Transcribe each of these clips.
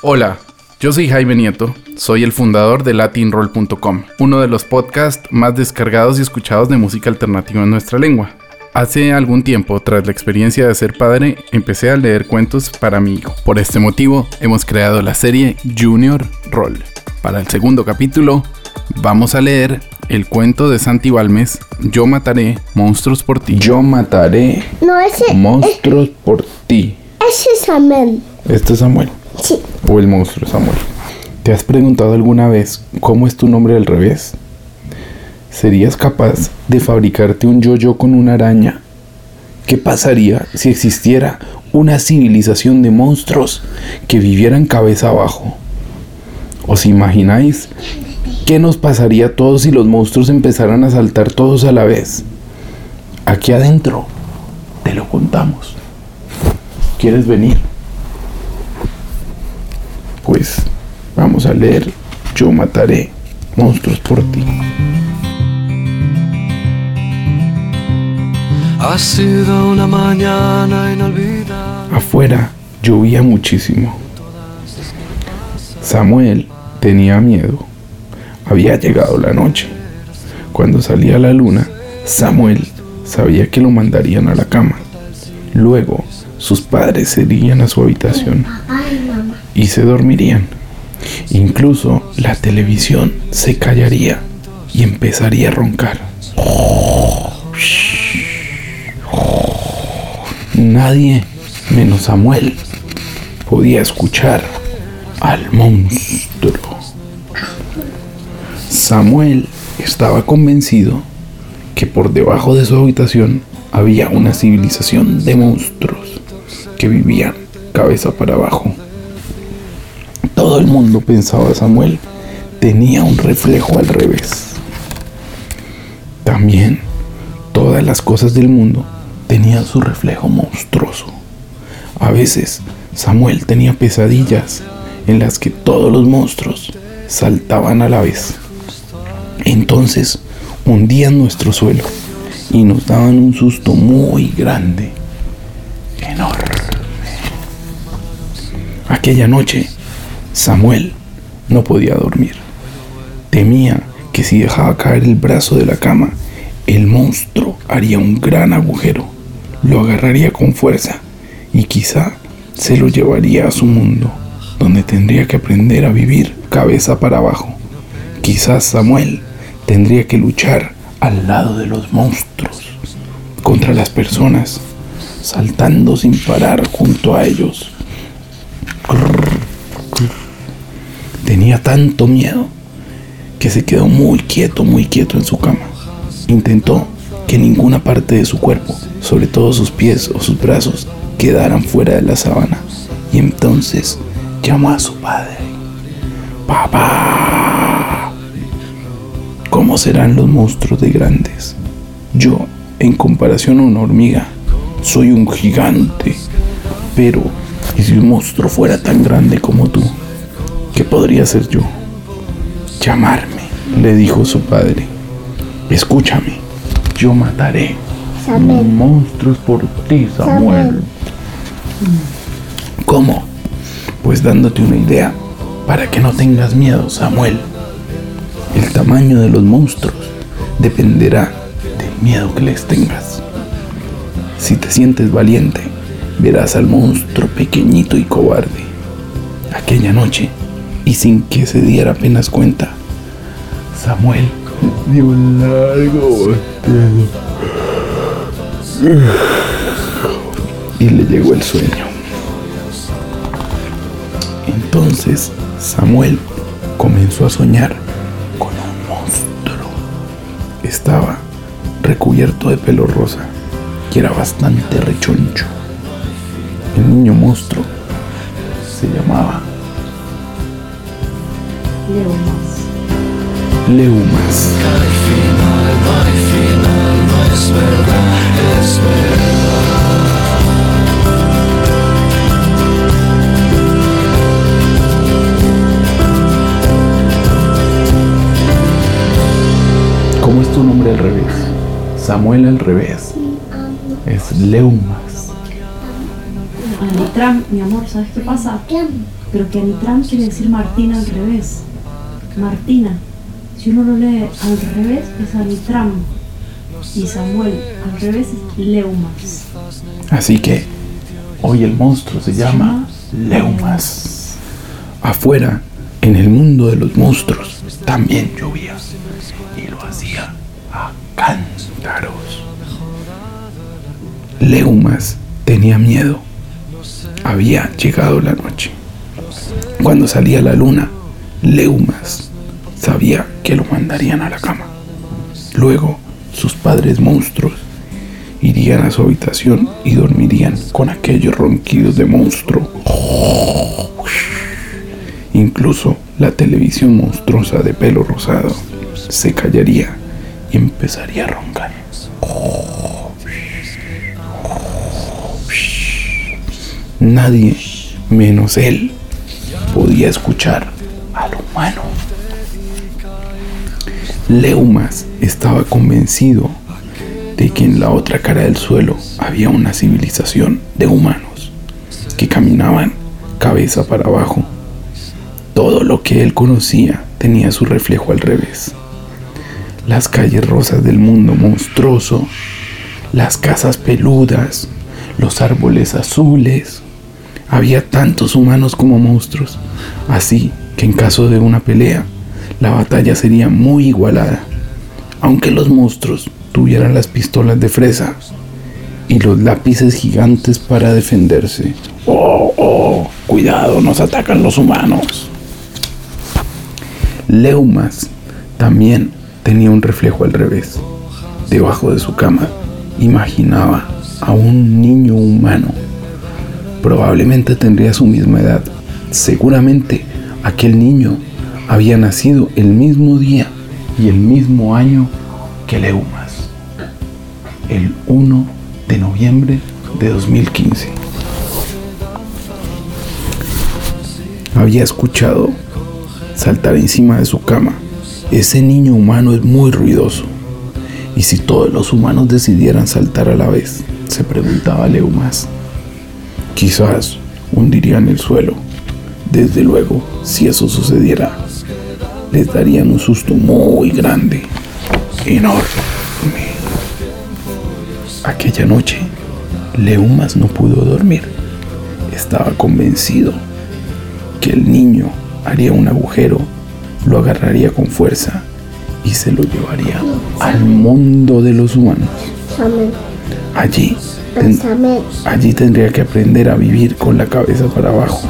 Hola, yo soy Jaime Nieto, soy el fundador de latinroll.com, uno de los podcasts más descargados y escuchados de música alternativa en nuestra lengua. Hace algún tiempo, tras la experiencia de ser padre, empecé a leer cuentos para mi hijo. Por este motivo, hemos creado la serie Junior Roll. Para el segundo capítulo, vamos a leer el cuento de Santi Balmes, Yo mataré monstruos por ti. Yo mataré No, ese, monstruos por ti. ese es Amén. Este es Samuel. Sí. O el monstruo Samuel. ¿Te has preguntado alguna vez cómo es tu nombre al revés? ¿Serías capaz de fabricarte un yo-yo con una araña? ¿Qué pasaría si existiera una civilización de monstruos que vivieran cabeza abajo? ¿Os imagináis qué nos pasaría a todos si los monstruos empezaran a saltar todos a la vez? Aquí adentro te lo contamos. ¿Quieres venir? Pues vamos a leer Yo mataré monstruos por ti. Ha sido una mañana inolvidable. Afuera llovía muchísimo. Samuel tenía miedo. Había llegado la noche. Cuando salía la luna, Samuel sabía que lo mandarían a la cama. Luego, sus padres se irían a su habitación y se dormirían. Incluso la televisión se callaría y empezaría a roncar. Nadie, menos Samuel, podía escuchar al monstruo. Samuel estaba convencido que por debajo de su habitación había una civilización de monstruos que vivían cabeza para abajo. Todo el mundo pensaba Samuel tenía un reflejo al revés. También todas las cosas del mundo tenían su reflejo monstruoso. A veces Samuel tenía pesadillas en las que todos los monstruos saltaban a la vez. Entonces hundían nuestro suelo y nos daban un susto muy grande, enorme. Aquella noche, Samuel no podía dormir. Temía que si dejaba caer el brazo de la cama, el monstruo haría un gran agujero, lo agarraría con fuerza y quizá se lo llevaría a su mundo, donde tendría que aprender a vivir cabeza para abajo. Quizás Samuel tendría que luchar al lado de los monstruos, contra las personas, saltando sin parar junto a ellos. Tenía tanto miedo que se quedó muy quieto, muy quieto en su cama. Intentó que ninguna parte de su cuerpo, sobre todo sus pies o sus brazos, quedaran fuera de la sábana. Y entonces llamó a su padre. Papá. ¿Cómo serán los monstruos de grandes? Yo, en comparación a una hormiga, soy un gigante. Pero, ¿y si un monstruo fuera tan grande como tú? ¿Qué podría ser yo? Llamarme, le dijo su padre. Escúchame, yo mataré Samuel. monstruos por ti, Samuel. Samuel. ¿Cómo? Pues dándote una idea, para que no tengas miedo, Samuel. El tamaño de los monstruos dependerá del miedo que les tengas. Si te sientes valiente, verás al monstruo pequeñito y cobarde. Aquella noche, y sin que se diera apenas cuenta, Samuel dio un largo y le llegó el sueño. Entonces Samuel comenzó a soñar con un monstruo. Estaba recubierto de pelo rosa y era bastante rechoncho. El niño monstruo se llamaba Leumas. ¿Cómo es tu nombre al revés? Samuel al revés. Es Leumas. Anitram, mi amor, ¿sabes qué pasa? Pero que Anitram quiere decir Martina al revés. Martina. Si uno lo lee al revés es Anitram. Y Samuel al revés es Leumas. Así que hoy el monstruo se llama Leumas. Afuera, en el mundo de los monstruos, también llovía. Y lo hacía a cántaros. Leumas tenía miedo. Había llegado la noche. Cuando salía la luna, Leumas sabía que lo mandarían a la cama. Luego, sus padres monstruos irían a su habitación y dormirían con aquellos ronquidos de monstruo. Incluso la televisión monstruosa de pelo rosado se callaría y empezaría a roncar. Nadie, menos él, podía escuchar al humano. Leumas estaba convencido de que en la otra cara del suelo había una civilización de humanos que caminaban cabeza para abajo. Todo lo que él conocía tenía su reflejo al revés. Las calles rosas del mundo monstruoso, las casas peludas, los árboles azules. Había tantos humanos como monstruos, así que en caso de una pelea, la batalla sería muy igualada. Aunque los monstruos tuvieran las pistolas de fresa y los lápices gigantes para defenderse. Oh, oh, cuidado, nos atacan los humanos. Leumas también tenía un reflejo al revés. Debajo de su cama imaginaba a un niño humano. Probablemente tendría su misma edad. Seguramente aquel niño había nacido el mismo día y el mismo año que Leumas. El 1 de noviembre de 2015. Había escuchado saltar encima de su cama. Ese niño humano es muy ruidoso. ¿Y si todos los humanos decidieran saltar a la vez? Se preguntaba Leumas. Quizás hundirían el suelo. Desde luego, si eso sucediera, les darían un susto muy grande, enorme. Aquella noche, Leumas no pudo dormir. Estaba convencido que el niño haría un agujero, lo agarraría con fuerza y se lo llevaría al mundo de los humanos. Allí, ten- allí tendría que aprender a vivir con la cabeza para abajo.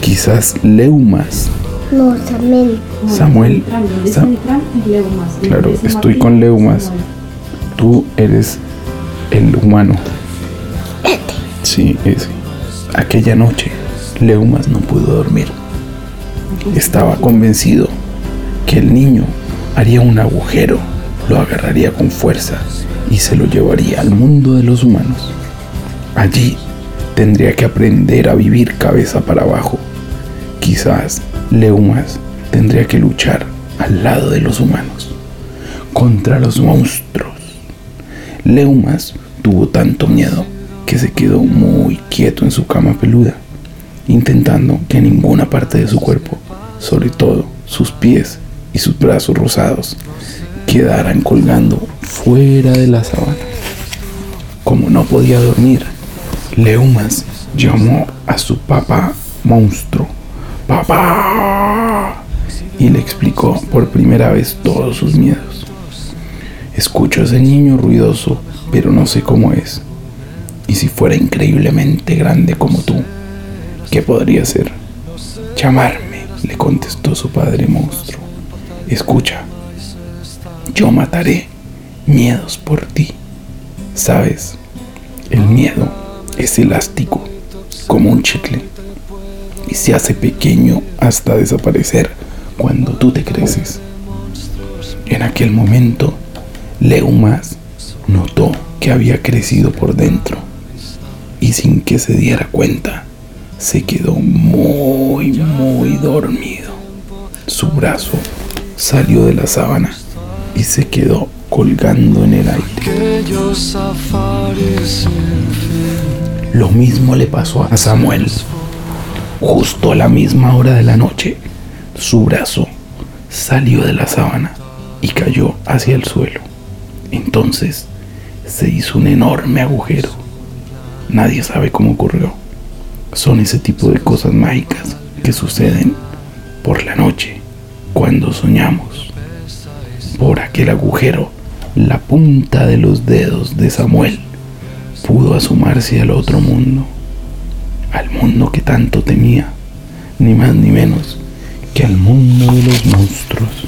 Quizás Leumas, No, Samuel. Samuel, Anitram, donde dice Sa- Anitram es Leumas. Donde Claro, estoy con Leumas. Tú eres el humano. Sí, ese. Aquella noche, Leumas no pudo dormir. Estaba convencido que el niño haría un agujero, lo agarraría con fuerza y se lo llevaría al mundo de los humanos. Allí tendría que aprender a vivir cabeza para abajo. Quizás Leumas tendría que luchar al lado de los humanos, contra los monstruos. Leumas tuvo tanto miedo que se quedó muy quieto en su cama peluda, intentando que ninguna parte de su cuerpo, sobre todo sus pies y sus brazos rosados, quedaran colgando fuera de la sábana. Como no podía dormir, Leumas llamó a su papá monstruo. ¡Papá! Y le explicó por primera vez todos sus miedos. Escucho a ese niño ruidoso, pero no sé cómo es. Y si fuera increíblemente grande como tú, ¿qué podría ser? Llamarme, le contestó su padre monstruo. Escucha, yo mataré miedos por ti. ¿Sabes? El miedo es elástico, como un chicle, y se hace pequeño hasta desaparecer cuando tú te creces. En aquel momento, Leumas notó que había crecido por dentro y sin que se diera cuenta, se quedó muy, muy dormido. Su brazo salió de la sábana y se quedó colgando en el aire. Lo mismo le pasó a Samuel. Justo a la misma hora de la noche, su brazo salió de la sábana y cayó hacia el suelo. Entonces se hizo un enorme agujero. Nadie sabe cómo ocurrió. Son ese tipo de cosas mágicas que suceden por la noche cuando soñamos. Por aquel agujero, la punta de los dedos de Samuel pudo asomarse al otro mundo, al mundo que tanto temía, ni más ni menos que al mundo de los monstruos.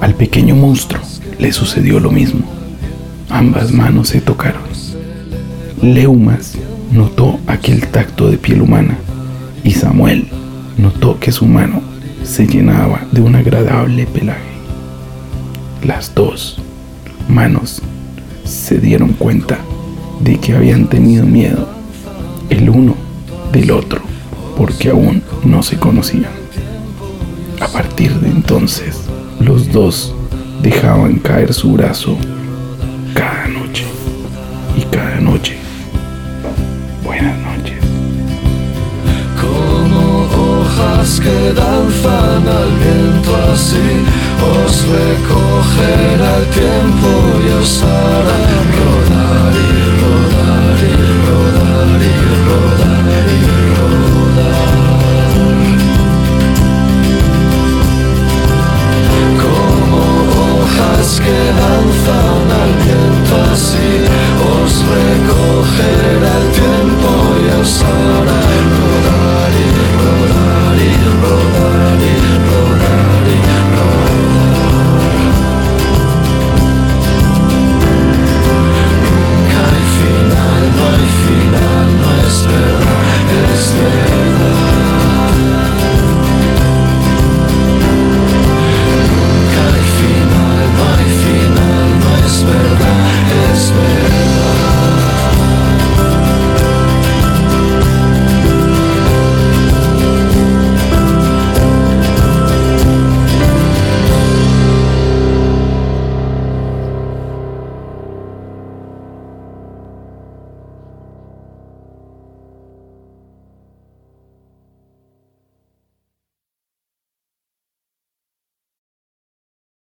Al pequeño monstruo le sucedió lo mismo. Ambas manos se tocaron. Leumas notó aquel tacto de piel humana y Samuel notó que su mano se llenaba de un agradable pelaje. Las dos manos se dieron cuenta de que habían tenido miedo el uno del otro porque aún no se conocían. A partir de entonces, los dos dejaban caer su brazo cada noche y cada noche. Buenas noches. Como hojas que danzan al viento así, os recogerá el tiempo y os hará rodar.